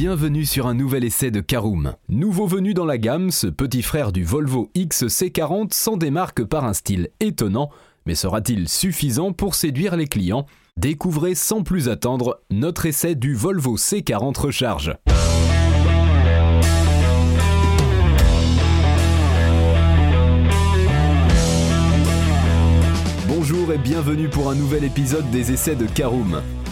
bienvenue sur un nouvel essai de Caroom. Nouveau venu dans la gamme, ce petit frère du Volvo XC40 s'en démarque par un style étonnant, mais sera-t-il suffisant pour séduire les clients? Découvrez sans plus attendre notre essai du Volvo C40 Recharge. Bonjour et bienvenue pour un nouvel épisode des essais de Caroom.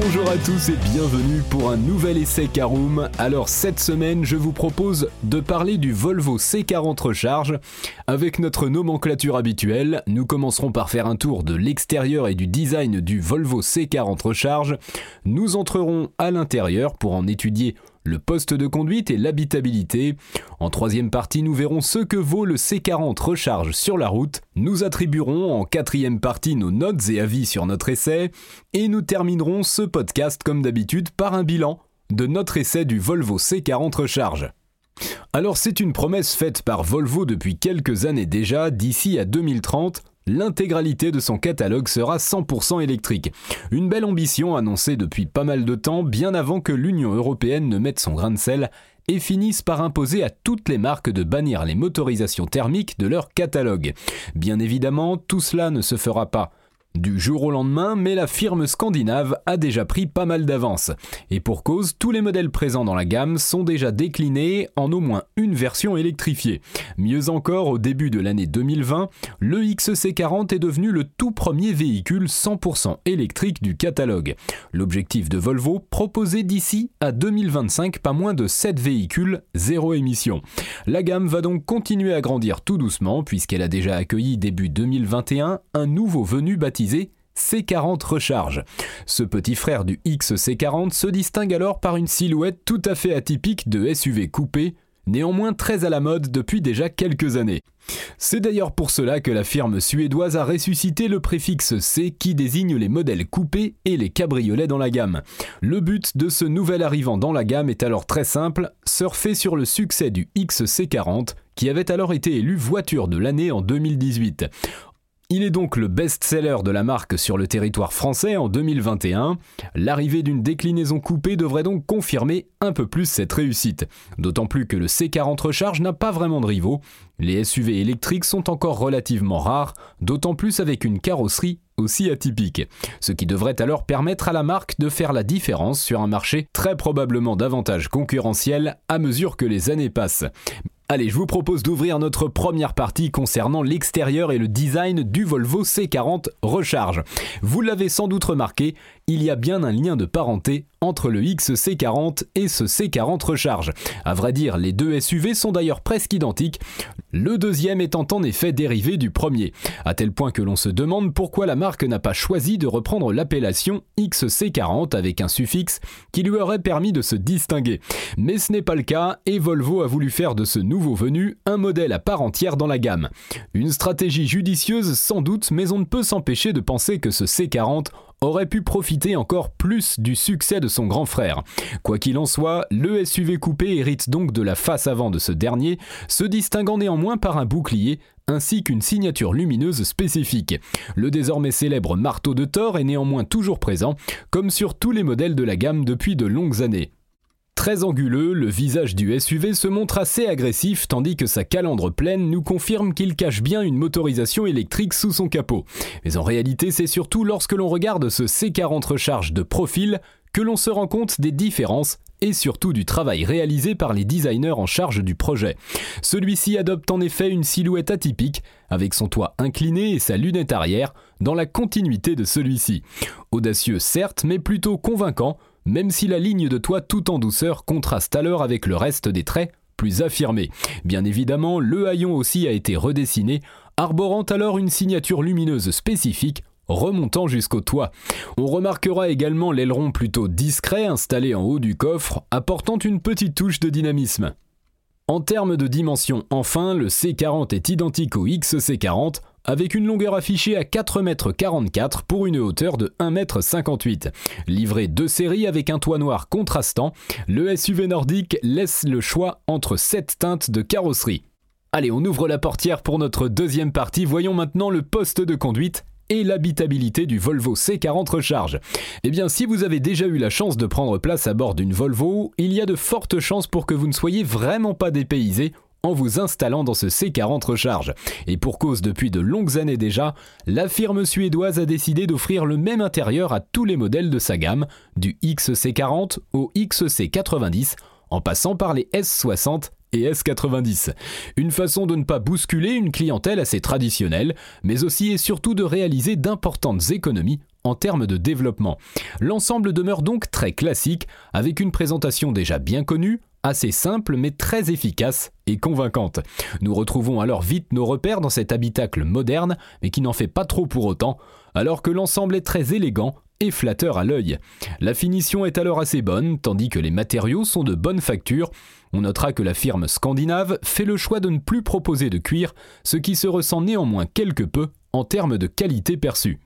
Bonjour à tous et bienvenue pour un nouvel essai Caroom. Alors cette semaine, je vous propose de parler du Volvo C40 Recharge. Avec notre nomenclature habituelle, nous commencerons par faire un tour de l'extérieur et du design du Volvo C40 Recharge. Nous entrerons à l'intérieur pour en étudier le poste de conduite et l'habitabilité. En troisième partie, nous verrons ce que vaut le C40 recharge sur la route. Nous attribuerons en quatrième partie nos notes et avis sur notre essai. Et nous terminerons ce podcast comme d'habitude par un bilan de notre essai du Volvo C40 recharge. Alors c'est une promesse faite par Volvo depuis quelques années déjà, d'ici à 2030, l'intégralité de son catalogue sera 100% électrique. Une belle ambition annoncée depuis pas mal de temps, bien avant que l'Union européenne ne mette son grain de sel et finisse par imposer à toutes les marques de bannir les motorisations thermiques de leur catalogue. Bien évidemment, tout cela ne se fera pas du jour au lendemain, mais la firme scandinave a déjà pris pas mal d'avance. Et pour cause, tous les modèles présents dans la gamme sont déjà déclinés en au moins une version électrifiée. Mieux encore, au début de l'année 2020, le XC40 est devenu le tout premier véhicule 100% électrique du catalogue. L'objectif de Volvo, proposer d'ici à 2025 pas moins de 7 véhicules zéro émission. La gamme va donc continuer à grandir tout doucement puisqu'elle a déjà accueilli début 2021 un nouveau venu baptisé C40 Recharge. Ce petit frère du XC40 se distingue alors par une silhouette tout à fait atypique de SUV coupé, néanmoins très à la mode depuis déjà quelques années. C'est d'ailleurs pour cela que la firme suédoise a ressuscité le préfixe C qui désigne les modèles coupés et les cabriolets dans la gamme. Le but de ce nouvel arrivant dans la gamme est alors très simple, surfer sur le succès du XC40 qui avait alors été élu voiture de l'année en 2018. Il est donc le best-seller de la marque sur le territoire français en 2021. L'arrivée d'une déclinaison coupée devrait donc confirmer un peu plus cette réussite. D'autant plus que le C40 Recharge n'a pas vraiment de rivaux. Les SUV électriques sont encore relativement rares, d'autant plus avec une carrosserie aussi atypique. Ce qui devrait alors permettre à la marque de faire la différence sur un marché très probablement davantage concurrentiel à mesure que les années passent. Allez, je vous propose d'ouvrir notre première partie concernant l'extérieur et le design du Volvo C40 Recharge. Vous l'avez sans doute remarqué, il y a bien un lien de parenté entre le XC40 et ce C40 Recharge. À vrai dire, les deux SUV sont d'ailleurs presque identiques, le deuxième étant en effet dérivé du premier, à tel point que l'on se demande pourquoi la marque n'a pas choisi de reprendre l'appellation XC40 avec un suffixe qui lui aurait permis de se distinguer. Mais ce n'est pas le cas et Volvo a voulu faire de ce nouveau venu un modèle à part entière dans la gamme. Une stratégie judicieuse sans doute, mais on ne peut s'empêcher de penser que ce C40 aurait pu profiter encore plus du succès de son grand frère. Quoi qu'il en soit, le SUV coupé hérite donc de la face avant de ce dernier, se distinguant néanmoins par un bouclier ainsi qu'une signature lumineuse spécifique. Le désormais célèbre marteau de Thor est néanmoins toujours présent, comme sur tous les modèles de la gamme depuis de longues années. Très anguleux, le visage du SUV se montre assez agressif tandis que sa calandre pleine nous confirme qu'il cache bien une motorisation électrique sous son capot. Mais en réalité, c'est surtout lorsque l'on regarde ce C40 recharge de profil que l'on se rend compte des différences et surtout du travail réalisé par les designers en charge du projet. Celui-ci adopte en effet une silhouette atypique, avec son toit incliné et sa lunette arrière, dans la continuité de celui-ci. Audacieux certes, mais plutôt convaincant, même si la ligne de toit tout en douceur contraste alors avec le reste des traits plus affirmés. Bien évidemment, le haillon aussi a été redessiné, arborant alors une signature lumineuse spécifique remontant jusqu'au toit. On remarquera également l'aileron plutôt discret installé en haut du coffre, apportant une petite touche de dynamisme. En termes de dimension, enfin, le C40 est identique au XC40, avec une longueur affichée à 4,44 m pour une hauteur de 1,58 m. Livré de série avec un toit noir contrastant, le SUV nordique laisse le choix entre 7 teintes de carrosserie. Allez, on ouvre la portière pour notre deuxième partie. Voyons maintenant le poste de conduite et l'habitabilité du Volvo C40 Recharge. Eh bien, si vous avez déjà eu la chance de prendre place à bord d'une Volvo, il y a de fortes chances pour que vous ne soyez vraiment pas dépaysé en vous installant dans ce C40 Recharge. Et pour cause depuis de longues années déjà, la firme suédoise a décidé d'offrir le même intérieur à tous les modèles de sa gamme, du XC40 au XC90, en passant par les S60 et S90. Une façon de ne pas bousculer une clientèle assez traditionnelle, mais aussi et surtout de réaliser d'importantes économies en termes de développement. L'ensemble demeure donc très classique, avec une présentation déjà bien connue, assez simple mais très efficace convaincante. Nous retrouvons alors vite nos repères dans cet habitacle moderne, mais qui n'en fait pas trop pour autant, alors que l'ensemble est très élégant et flatteur à l'œil. La finition est alors assez bonne, tandis que les matériaux sont de bonne facture. On notera que la firme scandinave fait le choix de ne plus proposer de cuir, ce qui se ressent néanmoins quelque peu en termes de qualité perçue.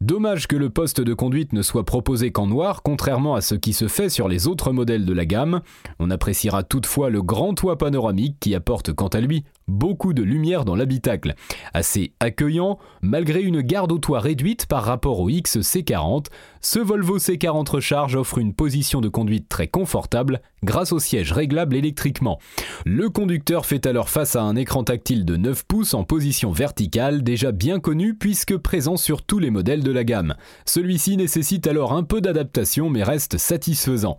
Dommage que le poste de conduite ne soit proposé qu'en noir, contrairement à ce qui se fait sur les autres modèles de la gamme. On appréciera toutefois le grand toit panoramique qui apporte quant à lui beaucoup de lumière dans l'habitacle. Assez accueillant, malgré une garde au toit réduite par rapport au XC40, ce Volvo C40 Recharge offre une position de conduite très confortable grâce au siège réglable électriquement. Le conducteur fait alors face à un écran tactile de 9 pouces en position verticale déjà bien connu puisque présent sur tous les modèles de la gamme. Celui-ci nécessite alors un peu d'adaptation mais reste satisfaisant.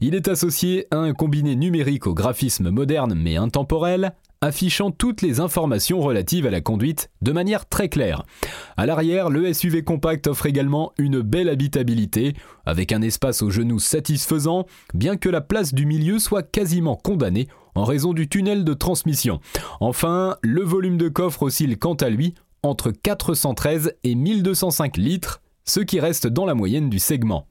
Il est associé à un combiné numérique au graphisme moderne mais intemporel, affichant toutes les informations relatives à la conduite de manière très claire. À l'arrière, le SUV compact offre également une belle habitabilité, avec un espace aux genoux satisfaisant, bien que la place du milieu soit quasiment condamnée en raison du tunnel de transmission. Enfin, le volume de coffre oscille quant à lui entre 413 et 1205 litres, ce qui reste dans la moyenne du segment.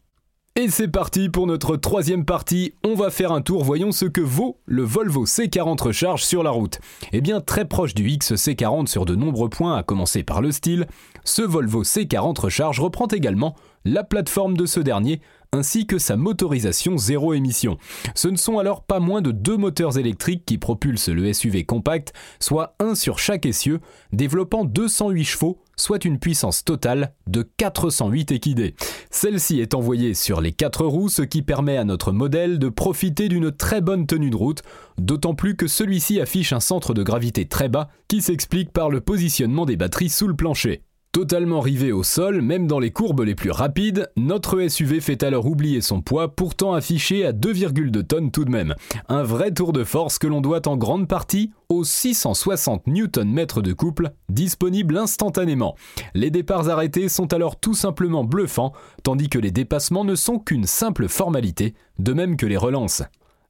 Et c'est parti pour notre troisième partie. On va faire un tour, voyons ce que vaut le Volvo C40 Recharge sur la route. Eh bien, très proche du XC40 sur de nombreux points, à commencer par le style, ce Volvo C40 Recharge reprend également la plateforme de ce dernier ainsi que sa motorisation zéro émission. Ce ne sont alors pas moins de deux moteurs électriques qui propulsent le SUV compact, soit un sur chaque essieu, développant 208 chevaux, soit une puissance totale de 408 équidés. Celle-ci est envoyée sur les quatre roues, ce qui permet à notre modèle de profiter d'une très bonne tenue de route, d'autant plus que celui-ci affiche un centre de gravité très bas qui s'explique par le positionnement des batteries sous le plancher. Totalement rivé au sol, même dans les courbes les plus rapides, notre SUV fait alors oublier son poids, pourtant affiché à 2,2 tonnes tout de même. Un vrai tour de force que l'on doit en grande partie aux 660 Nm de couple disponibles instantanément. Les départs arrêtés sont alors tout simplement bluffants, tandis que les dépassements ne sont qu'une simple formalité, de même que les relances.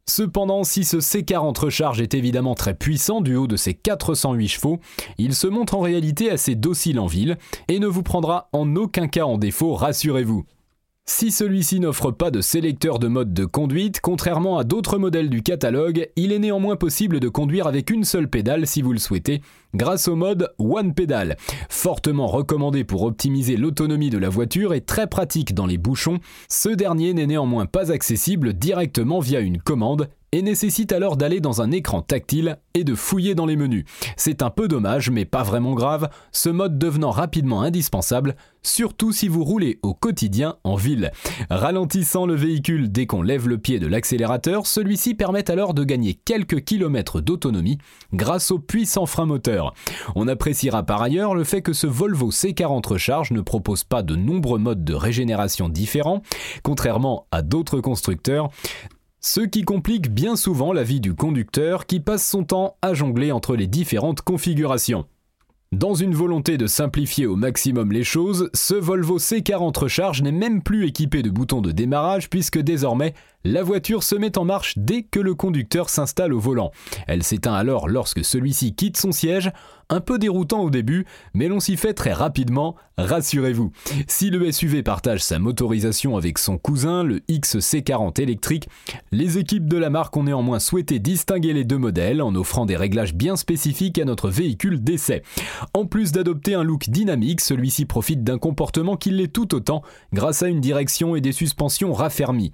Cependant, si ce C40 recharge est évidemment très puissant du haut de ses 408 chevaux, il se montre en réalité assez docile en ville et ne vous prendra en aucun cas en défaut, rassurez-vous. Si celui-ci n'offre pas de sélecteur de mode de conduite, contrairement à d'autres modèles du catalogue, il est néanmoins possible de conduire avec une seule pédale si vous le souhaitez, grâce au mode One Pedal. Fortement recommandé pour optimiser l'autonomie de la voiture et très pratique dans les bouchons, ce dernier n'est néanmoins pas accessible directement via une commande et nécessite alors d'aller dans un écran tactile et de fouiller dans les menus. C'est un peu dommage, mais pas vraiment grave, ce mode devenant rapidement indispensable, surtout si vous roulez au quotidien en ville. Ralentissant le véhicule dès qu'on lève le pied de l'accélérateur, celui-ci permet alors de gagner quelques kilomètres d'autonomie grâce au puissant frein moteur. On appréciera par ailleurs le fait que ce Volvo C40 Recharge ne propose pas de nombreux modes de régénération différents, contrairement à d'autres constructeurs, ce qui complique bien souvent la vie du conducteur qui passe son temps à jongler entre les différentes configurations. Dans une volonté de simplifier au maximum les choses, ce Volvo C40 Recharge n'est même plus équipé de boutons de démarrage puisque désormais La voiture se met en marche dès que le conducteur s'installe au volant. Elle s'éteint alors lorsque celui-ci quitte son siège, un peu déroutant au début, mais l'on s'y fait très rapidement, rassurez-vous. Si le SUV partage sa motorisation avec son cousin, le XC40 électrique, les équipes de la marque ont néanmoins souhaité distinguer les deux modèles en offrant des réglages bien spécifiques à notre véhicule d'essai. En plus d'adopter un look dynamique, celui-ci profite d'un comportement qui l'est tout autant grâce à une direction et des suspensions raffermies.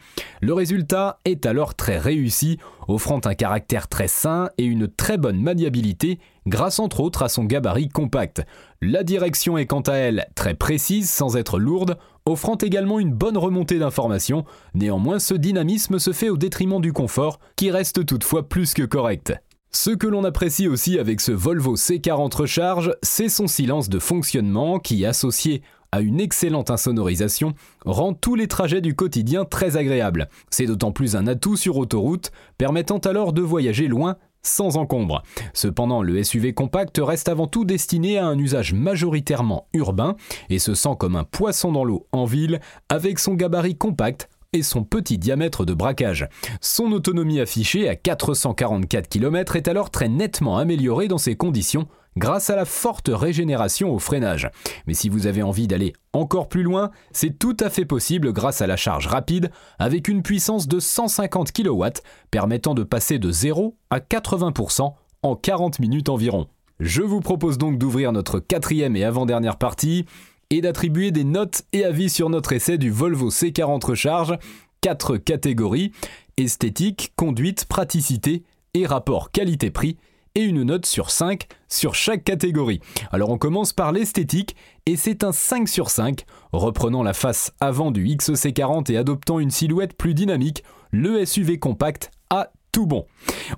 Est alors très réussi, offrant un caractère très sain et une très bonne maniabilité grâce entre autres à son gabarit compact. La direction est quant à elle très précise sans être lourde, offrant également une bonne remontée d'informations, néanmoins ce dynamisme se fait au détriment du confort, qui reste toutefois plus que correct. Ce que l'on apprécie aussi avec ce Volvo C40 Recharge, c'est son silence de fonctionnement qui, associé à une excellente insonorisation, rend tous les trajets du quotidien très agréables. C'est d'autant plus un atout sur autoroute, permettant alors de voyager loin sans encombre. Cependant, le SUV compact reste avant tout destiné à un usage majoritairement urbain et se sent comme un poisson dans l'eau en ville avec son gabarit compact et son petit diamètre de braquage. Son autonomie affichée à 444 km est alors très nettement améliorée dans ces conditions grâce à la forte régénération au freinage. Mais si vous avez envie d'aller encore plus loin, c'est tout à fait possible grâce à la charge rapide avec une puissance de 150 kW permettant de passer de 0 à 80% en 40 minutes environ. Je vous propose donc d'ouvrir notre quatrième et avant-dernière partie et d'attribuer des notes et avis sur notre essai du Volvo C40 Recharge, quatre catégories esthétique, conduite, praticité et rapport qualité-prix et une note sur 5 sur chaque catégorie. Alors on commence par l'esthétique et c'est un 5 sur 5. Reprenant la face avant du XC40 et adoptant une silhouette plus dynamique, le SUV compact a tout bon.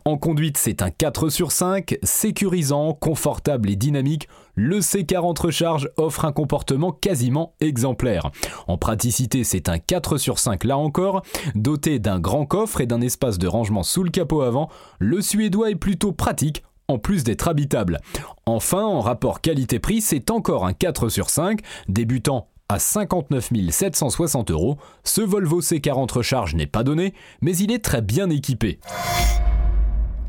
En conduite, c'est un 4 sur 5, sécurisant, confortable et dynamique. Le C40 Recharge offre un comportement quasiment exemplaire. En praticité, c'est un 4 sur 5 là encore. Doté d'un grand coffre et d'un espace de rangement sous le capot avant, le Suédois est plutôt pratique en plus d'être habitable. Enfin, en rapport qualité-prix, c'est encore un 4 sur 5, débutant à 59 760 euros. Ce Volvo C40 Recharge n'est pas donné, mais il est très bien équipé.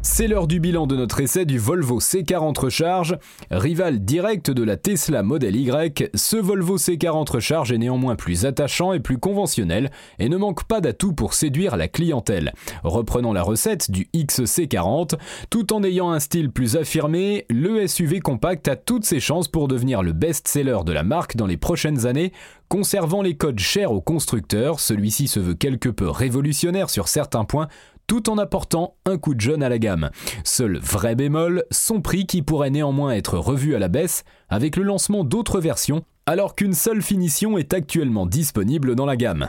C'est l'heure du bilan de notre essai du Volvo C40 Recharge. Rival direct de la Tesla Model Y, ce Volvo C40 Recharge est néanmoins plus attachant et plus conventionnel et ne manque pas d'atouts pour séduire la clientèle. Reprenant la recette du XC40, tout en ayant un style plus affirmé, le SUV compact a toutes ses chances pour devenir le best-seller de la marque dans les prochaines années, Conservant les codes chers aux constructeurs, celui-ci se veut quelque peu révolutionnaire sur certains points, tout en apportant un coup de jeune à la gamme. Seul vrai bémol, son prix qui pourrait néanmoins être revu à la baisse avec le lancement d'autres versions, alors qu'une seule finition est actuellement disponible dans la gamme.